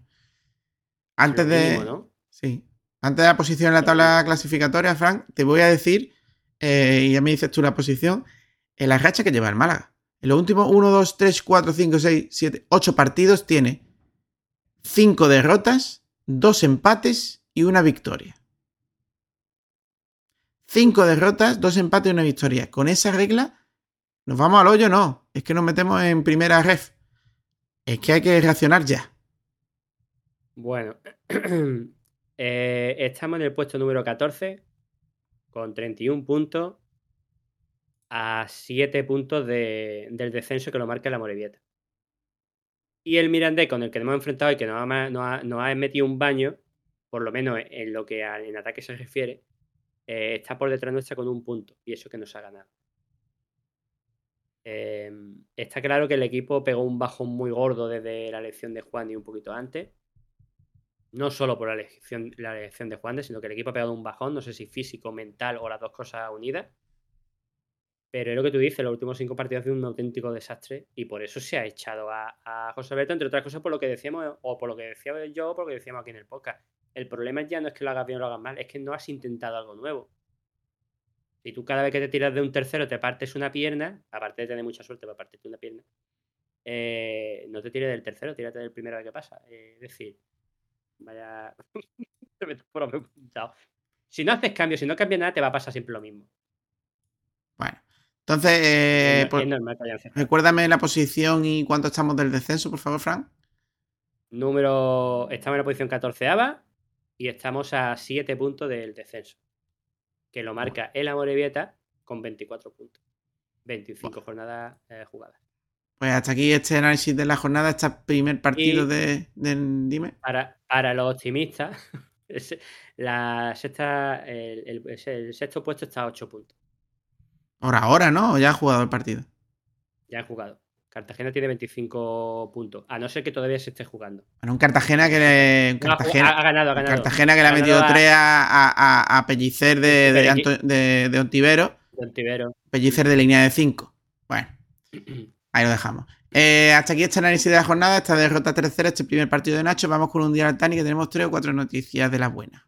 Antes de. mínimo, ¿no? Sí. Antes de la posición en la tabla clasificatoria, Frank, te voy a decir, eh, y ya me dices tú la posición, en la racha que lleva el Málaga. En los últimos 1, 2, 3, 4, 5, 6, 7, 8 partidos tiene 5 derrotas, 2 empates y una victoria. 5 derrotas, 2 empates y una victoria. Con esa regla, ¿nos vamos al hoyo? No. Es que nos metemos en primera ref. Es que hay que reaccionar ya. Bueno, eh, estamos en el puesto número 14 con 31 puntos a 7 puntos de- del descenso que lo marca la Morevieta. Y el Mirandés con el que nos hemos enfrentado y que nos ha, ha- metido un baño, por lo menos en lo que en ataque se refiere, eh, está por detrás nuestra con un punto y eso que nos ha ganado. Eh, está claro que el equipo pegó un bajón muy gordo desde la elección de Juan y un poquito antes no solo por la elección, la elección de Juan sino que el equipo ha pegado un bajón, no sé si físico, mental o las dos cosas unidas. Pero es lo que tú dices, los últimos cinco partidos han sido un auténtico desastre y por eso se ha echado a, a José Alberto, entre otras cosas por lo que decíamos, o por lo que decía yo, o por lo que decíamos aquí en el podcast. El problema ya no es que lo hagas bien o lo hagas mal, es que no has intentado algo nuevo. Si tú cada vez que te tiras de un tercero te partes una pierna, aparte de tener mucha suerte para partirte una pierna, eh, no te tires del tercero, tírate del primero que pasa. Eh, es decir, Vaya. Si no haces cambios, si no cambias nada, te va a pasar siempre lo mismo. Bueno, entonces, eh, es, pues, es normal que hayan cerrado. recuérdame la posición y cuánto estamos del descenso, por favor, Frank. Número. Estamos en la posición 14 y estamos a 7 puntos del descenso. Que lo marca el Amorebieta con 24 puntos. 25 jornadas eh, jugadas. Pues hasta aquí este análisis de la jornada, este primer partido de, de- Dime. Para, para los optimistas, la sexta, el, el sexto puesto está a 8 puntos. Ahora, ahora, ¿no? ¿O ya ha jugado el partido? Ya han jugado. Cartagena tiene 25 puntos, a no ser que todavía se esté jugando. Bueno, un Cartagena que le. un ha, Cartagena, ha- ha ganado, ha ganado. Cartagena que le ha Ha metido a- tres a, a, a- Pellicer de, de. Anto- de- de Ontivero. de Ontivero. Pellicer de línea de 5. Bueno, ahí lo dejamos. Eh, hasta aquí este análisis de la jornada, esta derrota tercera, este primer partido de Nacho. Vamos con un día al Tani que tenemos tres o cuatro noticias de las buenas.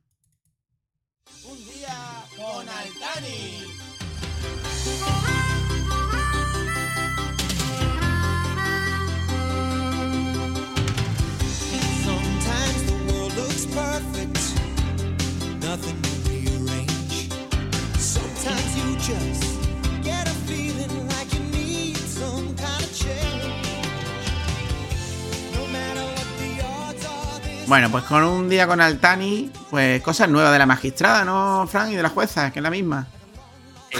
Bueno, pues con un día con Altani, pues cosas nuevas de la magistrada, ¿no, Frank? Y de la jueza, que es la misma.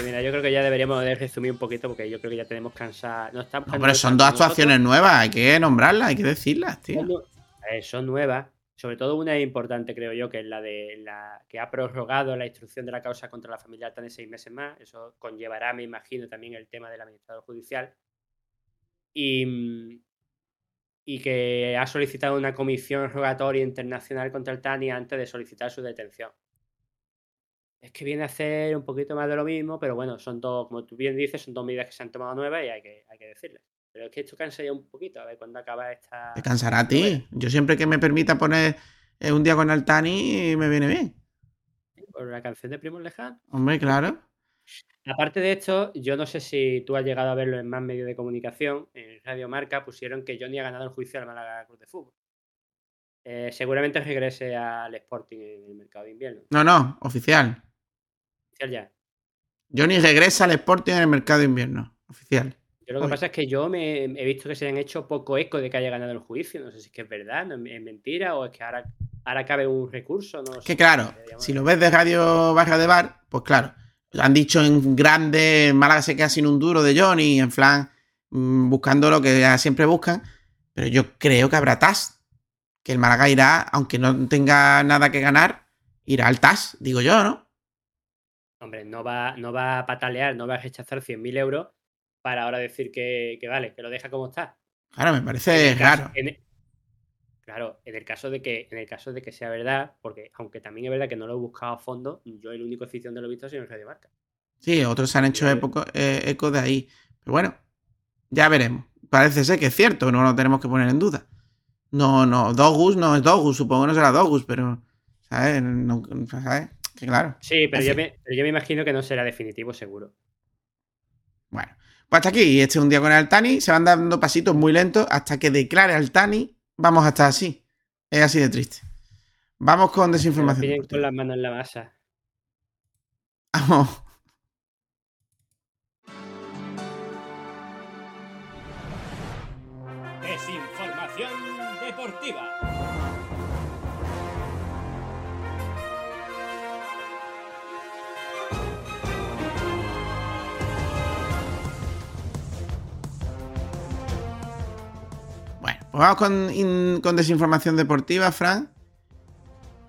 Mira, yo creo que ya deberíamos de resumir un poquito porque yo creo que ya tenemos cansada. No, estamos No, pero son dos actuaciones nuevas, hay que nombrarlas, hay que decirlas, tío. Son, eh, son nuevas. Sobre todo una es importante, creo yo, que es la de la que ha prorrogado la instrucción de la causa contra la familia Altani seis meses más. Eso conllevará, me imagino, también el tema del administrador judicial. Y, mm, y que ha solicitado una comisión rogatoria internacional contra el TANI antes de solicitar su detención. Es que viene a hacer un poquito más de lo mismo, pero bueno, son dos, como tú bien dices, son dos medidas que se han tomado nuevas y hay que, hay que decirles. Pero es que esto cansa ya un poquito, a ver cuándo acaba esta. Te cansará a ti. Yo siempre que me permita poner eh, un día con Altani, me viene bien. Por la canción de Primo Lejano. Hombre, claro. Aparte de esto, yo no sé si tú has llegado a verlo en más medios de comunicación. En Radio Marca pusieron que Johnny ha ganado el juicio al Málaga Club de Fútbol. Eh, seguramente regrese al Sporting en el mercado de invierno. No, no, oficial. Oficial ya. Johnny regresa al Sporting en el mercado de invierno. Oficial. Yo lo que pasa es que yo me he visto que se han hecho poco eco de que haya ganado el juicio. No sé si es que es verdad, no es mentira o es que ahora, ahora cabe un recurso. No Es sé que claro, si lo ves de Radio Barra de Bar, pues claro. Han dicho en grande, Málaga se queda sin un duro de Johnny, en plan, mm, buscando lo que siempre buscan. Pero yo creo que habrá TAS. Que el Málaga irá, aunque no tenga nada que ganar, irá al TAS, digo yo, ¿no? Hombre, no va, no va a patalear, no va a rechazar 100.000 euros para ahora decir que, que vale, que lo deja como está. Claro, me En parece caso- raro. en el- claro, en el caso de que, en el caso de que sea verdad, porque aunque también es verdad que no lo he buscado a fondo, yo el único sitio donde lo he visto ha sido en Radio Marca. Sí, otros se han hecho epoco- eh, eco de ahí. Pero bueno, ya veremos. Parece ser que es cierto, no lo tenemos que poner en duda. No, no, Dogus no es Dogus, supongo que no será Dogus, pero, ¿sabes? No- ¿sabes? Que claro. Sí, pero yo, me, pero yo me imagino que no será definitivo, seguro. Bueno, pues hasta aquí. Este es un día con el Altani. Se van dando pasitos muy lentos hasta que declare Altani. Vamos a estar así. Es así de triste. Vamos con desinformación. con las manos en la masa. Vamos. Vamos con, in- con desinformación deportiva, Fran.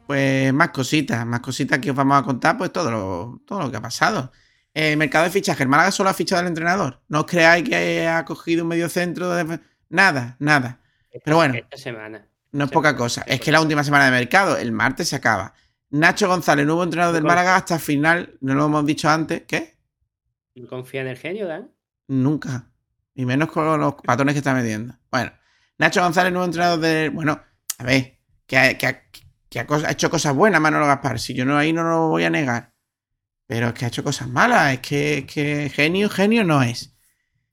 Pues más cositas, más cositas que os vamos a contar, pues todo lo, todo lo que ha pasado. Eh, mercado de fichaje, el Málaga solo ha fichado al entrenador. No os creáis que ha cogido un medio centro de... Nada, nada. Pero bueno. Esta semana. No es poca cosa. Es que la última semana de mercado, el martes se acaba. Nacho González, nuevo entrenador del Málaga hasta el final, no lo hemos dicho antes. ¿Qué? ¿No confía en el genio, Dan? Nunca. Y menos con los patrones que está metiendo. Bueno, Nacho González, nuevo entrenador del. Bueno, a ver, que ha, que ha- que ha cos- ha hecho cosas buenas Manolo Gaspar. Si yo no ahí no lo voy a negar. Pero es que ha hecho cosas malas. Es que, es que genio, genio no es.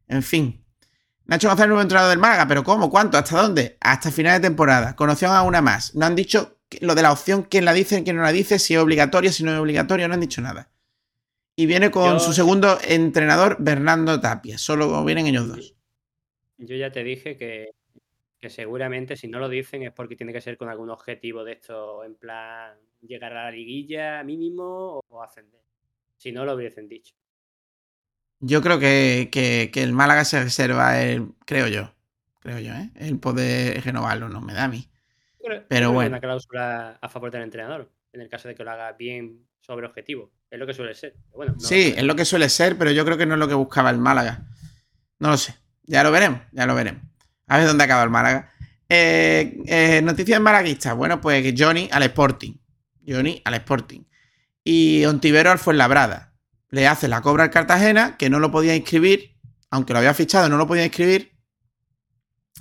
En fin. Nacho González, nuevo entrenador del Málaga. ¿Pero cómo? ¿Cuánto? ¿Hasta dónde? Hasta final de temporada. Con opción a una más. No han dicho lo de la opción, quién la dice, quién no la dice, si es obligatoria, si no es obligatoria. No han dicho nada. Y viene con Yo- su segundo entrenador, Bernardo Tapia. Solo vienen ellos dos. Yo ya te dije que, que seguramente si no lo dicen es porque tiene que ser con algún objetivo de esto, en plan llegar a la liguilla mínimo o ascender. Si no lo hubiesen dicho. Yo creo que, que- que el Málaga se reserva el, creo yo, creo yo, ¿eh? el poder renovarlo, no me da a mí. Pero bueno. Una cláusula a favor del entrenador, en el caso de que lo haga bien sobre objetivo. Es lo que suele ser. Bueno, no Sí, es lo que suele ser, pero yo creo que no es lo que buscaba el Málaga. No lo sé. Ya lo veremos, ya lo veremos. A ver dónde acaba el Málaga. Eh, eh, noticias malaguistas. Bueno, pues Johnny al Sporting. Johnny al Sporting. Y Ontivero al Fuenlabrada. Le hace la cobra al Cartagena, que no lo podía inscribir, aunque lo había fichado, no lo podía inscribir.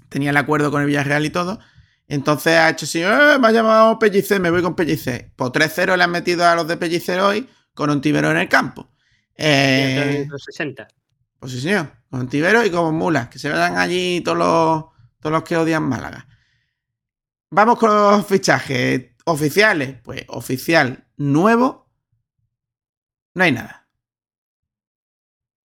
Tenía el acuerdo con el Villarreal y todo. Entonces ha hecho así, "Eh, me ha llamado Pellicer, me voy con Pellicer. Pues 3-0 le han metido a los de Pellicer hoy con Ontivero en el campo. Y entra en Eh, el 60. pues sí, señor. Con Tibero y con Mulas. Que se vayan allí todos los, todos los que odian Málaga. Vamos con los fichajes oficiales. Pues oficial nuevo. No hay nada.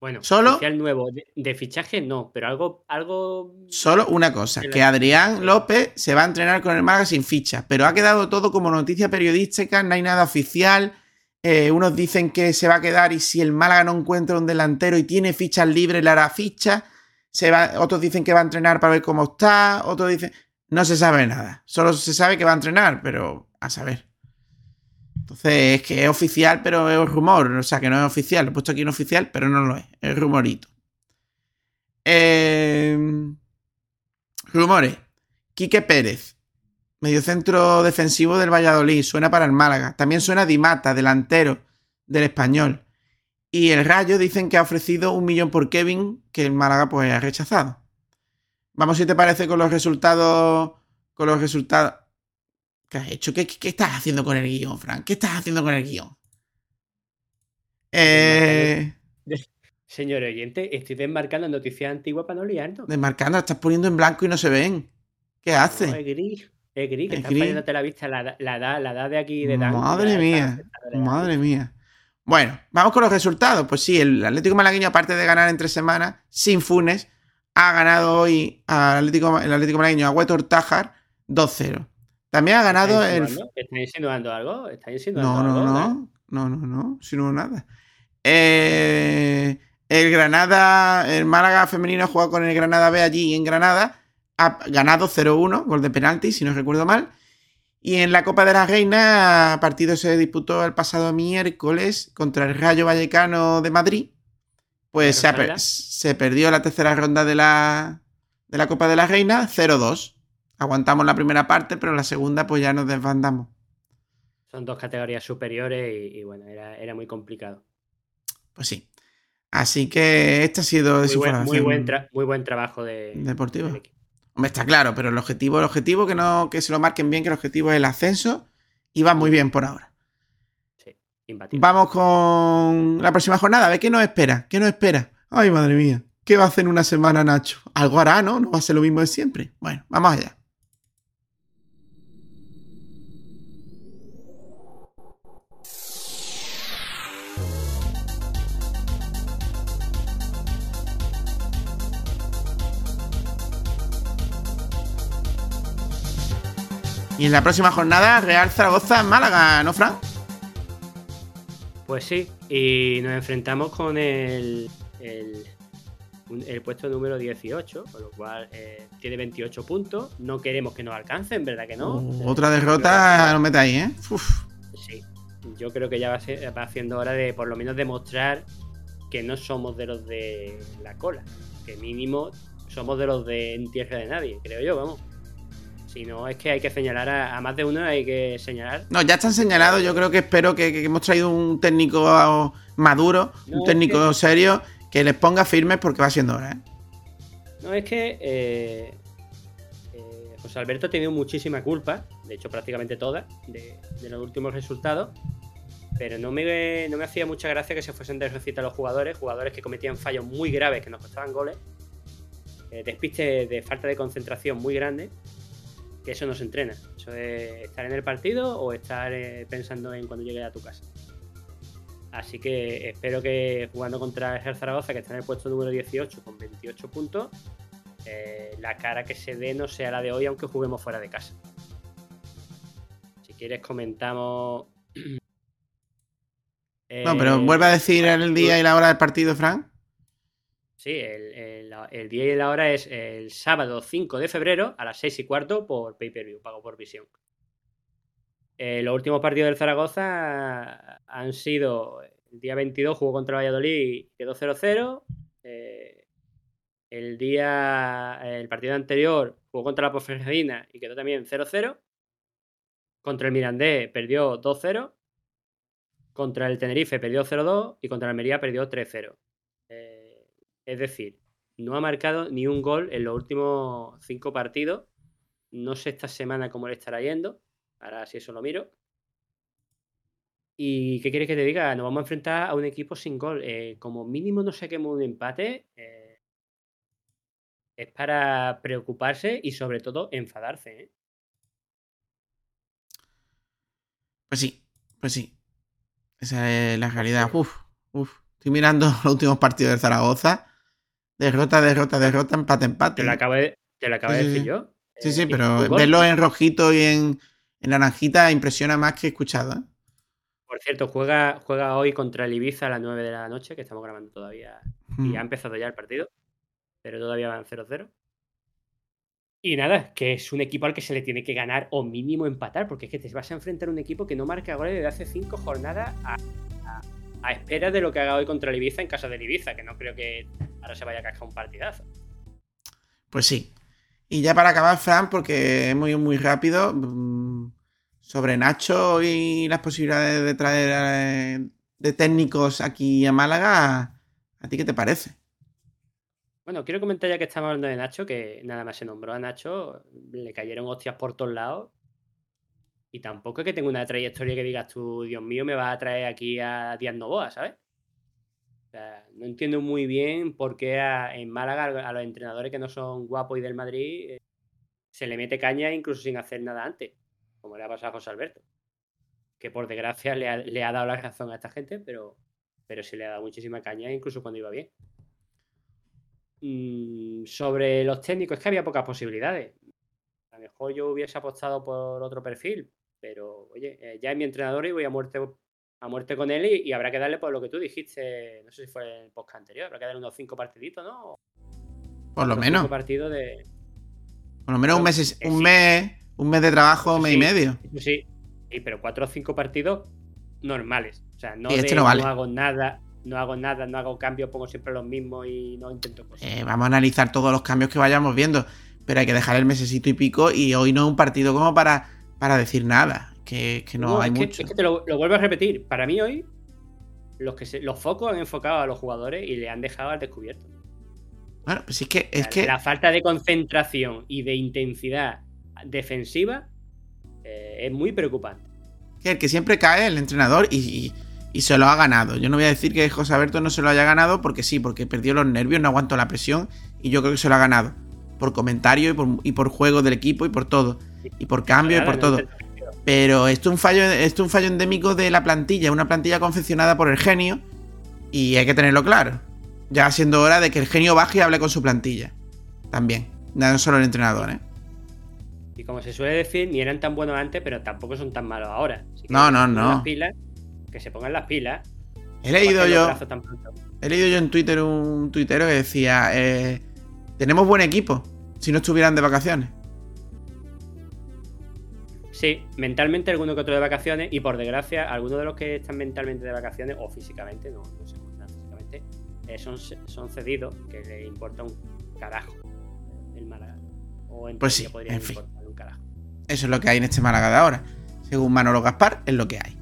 Bueno, Solo- oficial nuevo. De, de fichaje no, pero algo, algo. Solo una cosa. Que Adrián López se va a entrenar con el Málaga sin ficha. Pero ha quedado todo como noticia periodística. No hay nada oficial. Eh, unos dicen que se va a quedar y si el Málaga no encuentra un delantero y tiene fichas libres, le hará ficha. Se va, otros dicen que va a entrenar para ver cómo está. Otros dicen. No se sabe nada. Solo se sabe que va a entrenar, pero a saber. Entonces es que es oficial, pero es rumor. O sea, que no es oficial. Lo he puesto aquí en oficial, pero no lo es. Es rumorito. Eh, rumores. Quique Pérez, mediocentro defensivo del Valladolid, suena para el Málaga. También suena Dimata, delantero del español. Y el Rayo dicen que ha ofrecido un millón por Kevin, que el Málaga pues ha rechazado. Vamos si te parece con los resultados. Con los resultados. ¿Qué has hecho? ¿Qué, qué- qué estás haciendo con el guion, Frank? ¿Qué estás haciendo con el guion? Eh, Señor oyente, estoy desmarcando noticias antiguas para no liarnos. desmarcando, estás poniendo en blanco y no se ven. ¿Qué hace? No, es gris. Es gris, que Es está gris. fallándote la vista, la, la edad, la edad de aquí de Dan. Madre mía, la madre mía. Bueno, vamos con los resultados. Pues sí, el Atlético Malagueño, aparte de ganar en tres semanas, sin Funes, ha ganado hoy al Atlético, el Atlético Malagueño a Huetor Tájar 2-0. También ha ganado ¿Estáis el. ¿Estáis insinuando algo? ¿Estáis insinuando No, no, algo? no. No, no, no. Si no, nada. Eh, el Granada, el Málaga femenino ha jugado con el Granada B allí en Granada. Ha ganado 0-1, gol de penalti, si no recuerdo mal. Y en la Copa de la Reina, partido se disputó el pasado miércoles contra el Rayo Vallecano de Madrid. Pues se, per- se perdió la tercera ronda de la, de la Copa de la Reina, 0-2. Aguantamos la primera parte, pero la segunda pues ya nos desbandamos. Son dos categorías superiores y, y bueno, era, era muy complicado. Pues sí. Así que esta ha sido Muy buen, muy buen, muy buen trabajo de, del equipo. Está claro, pero el objetivo, el objetivo que no, que se lo marquen bien, que el objetivo es el ascenso, y va muy bien por ahora. Sí, imbatible. Vamos con la próxima jornada, a ver qué nos espera, qué nos espera. Ay, madre mía, ¿qué va a hacer en una semana Nacho? Algo hará, ¿no? No va a ser lo mismo de siempre. Bueno, vamos allá. Y en la próxima jornada, Real Zaragoza Málaga, ¿no, Fran? Pues sí, y nos enfrentamos con el, el, puesto número 18, con lo cual eh, tiene 28 puntos. No queremos que nos alcancen, ¿verdad que no? Otra derrota, no metáis, ¿eh? Uf. Sí, yo creo que ya va, ser- va haciendo hora de por lo menos demostrar que no somos de los de la cola, que mínimo somos de los de en tierra de nadie, creo yo, vamos. Si no, es que hay que señalar a, a más de uno, hay que señalar. No, ya están señalados. Yo creo que espero que, que hemos traído un técnico maduro, No, un técnico que- serio, que les ponga firmes porque va siendo hora, ¿eh? No, es que eh, eh, José Alberto ha tenido muchísima culpa, de hecho prácticamente toda, de, de los últimos resultados, pero no me, no me hacía mucha gracia que se fuesen de recita los jugadores, jugadores que cometían fallos muy graves que nos costaban goles, eh, despiste de falta de concentración muy grande, que eso no se entrena, eso es estar en el partido o estar eh, pensando en cuando llegue a tu casa. Así que espero que jugando contra el Zaragoza, que está en el puesto número 18 con 28 puntos, eh, la cara que se dé no sea la de hoy, aunque juguemos fuera de casa. Si quieres, comentamos. No, pero Eh, vuelve a decir el día y la hora del partido, Fran. Sí, el, día y la hora es el sábado 5 de febrero a las 6 y cuarto por pay-per-view, pago por visión. Eh, los últimos partidos del Zaragoza han sido el día 22 jugó contra Valladolid y quedó 0-0. Eh, el día, el partido anterior jugó contra la Ponferradina y quedó también 0-0. Contra el Mirandés perdió 2-0. Contra el Tenerife perdió 0-2 y contra el Almería perdió 3-0. Es decir, no ha marcado ni un gol en los últimos cinco partidos. No sé esta semana cómo le estará yendo. Ahora si eso lo miro. ¿Y qué quieres que te diga? Nos vamos a enfrentar a un equipo sin gol. Eh, como mínimo no saquemos un empate. eh, es para preocuparse y sobre todo enfadarse. ¿eh? Pues sí, pues sí. Esa es la realidad. Uf, uf. Estoy mirando los últimos partidos del Zaragoza. Derrota, derrota, derrota, empate, empate. Te lo acabo de, te lo acabo de Sí, decir sí. yo. Sí, Eh, sí, pero fútbol. verlo en rojito y en, en naranjita impresiona más que escuchado. ¿eh? Por cierto, juega, juega hoy contra el Ibiza a las 9 de la noche, que estamos grabando todavía. Y Mm. ha empezado ya el partido, pero todavía van 0-0. Y nada, que es un equipo al que se le tiene que ganar o mínimo empatar, porque es que te vas a enfrentar a un equipo que no marca goles desde hace cinco jornadas a, a- a espera de lo que haga hoy contra el Ibiza en casa del Ibiza, que no creo que ahora se vaya a cascar un partidazo. Pues sí. Y ya para acabar, Fran, porque hemos ido muy rápido, mm, sobre Nacho y las posibilidades de traer eh, de técnicos aquí a Málaga, ¿a ti qué te parece? Bueno, quiero comentar ya que estamos hablando de Nacho, que nada más se nombró a Nacho, le cayeron hostias por todos lados. Y tampoco es que tenga una trayectoria que digas tú, Dios mío, me vas a traer aquí a Díaz Novoa, ¿sabes? Sea, no entiendo muy bien por qué en Málaga a los entrenadores que no son guapos y del Madrid eh, se le mete caña incluso sin hacer nada antes, como le ha pasado a José Alberto. Que por desgracia le ha, le ha dado la razón a esta gente, pero, pero sí le ha dado muchísima caña incluso cuando iba bien. Mm, sobre los técnicos, es que había pocas posibilidades. A lo mejor yo hubiese apostado por otro perfil, pero oye, eh, ya es mi entrenador y voy a muerte, a muerte con él y, y habrá que darle por lo que tú dijiste, no sé si fue en el podcast anterior, habrá que darle unos cinco partiditos, ¿no? Por lo menos. cinco partidos de... Por lo menos un Pero, mes, eh, un sí. mes, un mes de trabajo, un mes y medio. Sí, sí, pero cuatro o cinco partidos normales. O sea, no, este de no vale. hago nada, no hago nada, no hago cambios, pongo siempre los mismos y no intento cosas. Eh, vamos a analizar todos los cambios que vayamos viendo, pero hay que dejar el mesecito y pico y hoy no es un partido como para, para decir nada, que, que no, hay es que- mucho. es que te lo, lo vuelvo a repetir. Para mí hoy, los, que se- los focos han enfocado a los jugadores y le han dejado al descubierto. Bueno, pues es que, es La- que La falta de concentración y de intensidad defensiva eh, es muy preocupante. que el que siempre cae es el entrenador y, y- y se lo ha ganado. Yo no voy a decir que José Alberto no se lo haya ganado porque sí, porque perdió los nervios, no aguantó la presión y yo creo que se lo ha ganado. Por comentario y por, y por juego del equipo y por todo. Y por cambio y por todo. Pero esto es un fallo, esto es un fallo endémico de la plantilla, una plantilla confeccionada por el genio y hay que tenerlo claro. Ya siendo hora de que el genio baje y hable con su plantilla. También. No solo el entrenador, ¿eh? Y como se suele decir, ni eran tan buenos antes, pero tampoco son tan malos ahora. Así que No, no, no. las pilas, que se pongan las pilas. He leído yo. He leído yo en Twitter un tuitero que decía: eh, Tenemos buen equipo si no estuvieran de vacaciones. Sí, mentalmente alguno que otro de vacaciones y por desgracia algunos de los que están mentalmente de vacaciones o físicamente, no, no cómo están físicamente, eh, son, son cedidos, que le importa un carajo el Málaga. O en Pues sí, en fin. un carajo. Eso es lo que hay en este Málaga de ahora. Según Manolo Gaspar, es lo que hay.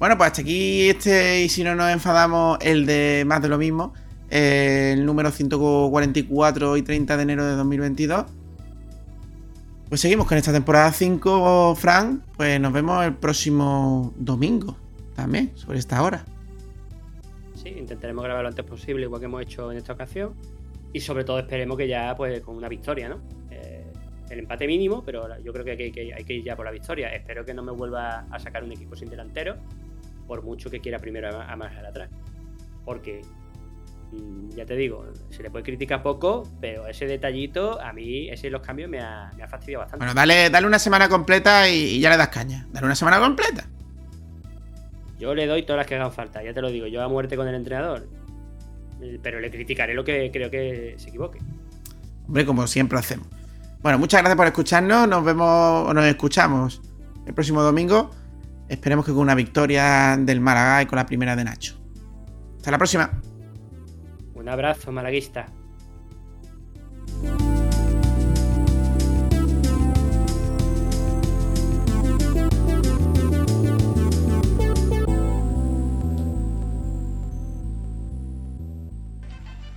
Bueno, pues hasta aquí este, y si no nos enfadamos, el de más de lo mismo. eh, el número 144 y 30 de enero de 2022. Pues seguimos con esta temporada 5, Fran. Pues nos vemos el próximo domingo también, sobre esta hora. Sí, intentaremos grabar lo antes posible, igual que hemos hecho en esta ocasión. Y sobre todo esperemos que ya pues con una victoria, ¿no? Eh, el empate mínimo, pero yo creo que hay, que- ir ya por la victoria. Espero que no me vuelva a sacar un equipo sin delantero, por mucho que quiera primero a, atrás. Porque, ya te digo, se le puede criticar poco, pero ese detallito, a mí, ese de los cambios me ha, me ha fastidiado bastante. Bueno, dale, dale una semana completa y, y ya le das caña. Dale una semana completa. Yo le doy todas las que hagan falta, ya te lo digo, yo a muerte con el entrenador. Pero le criticaré lo que creo que se equivoque. Hombre, como siempre hacemos. Bueno, muchas gracias por escucharnos. Nos vemos o nos escuchamos el próximo domingo. Esperemos que con una victoria del Málaga y con la primera de Nacho. Hasta la próxima. Abrazo, malaguista.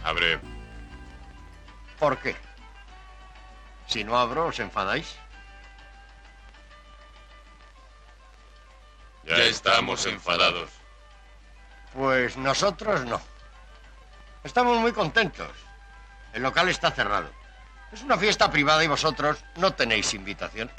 Abre. ¿Por qué? Si no abro, ¿os enfadáis? Ya estamos enfadados. Pues nosotros no. Estamos muy contentos. El local está cerrado. Es una fiesta privada y vosotros no tenéis invitación.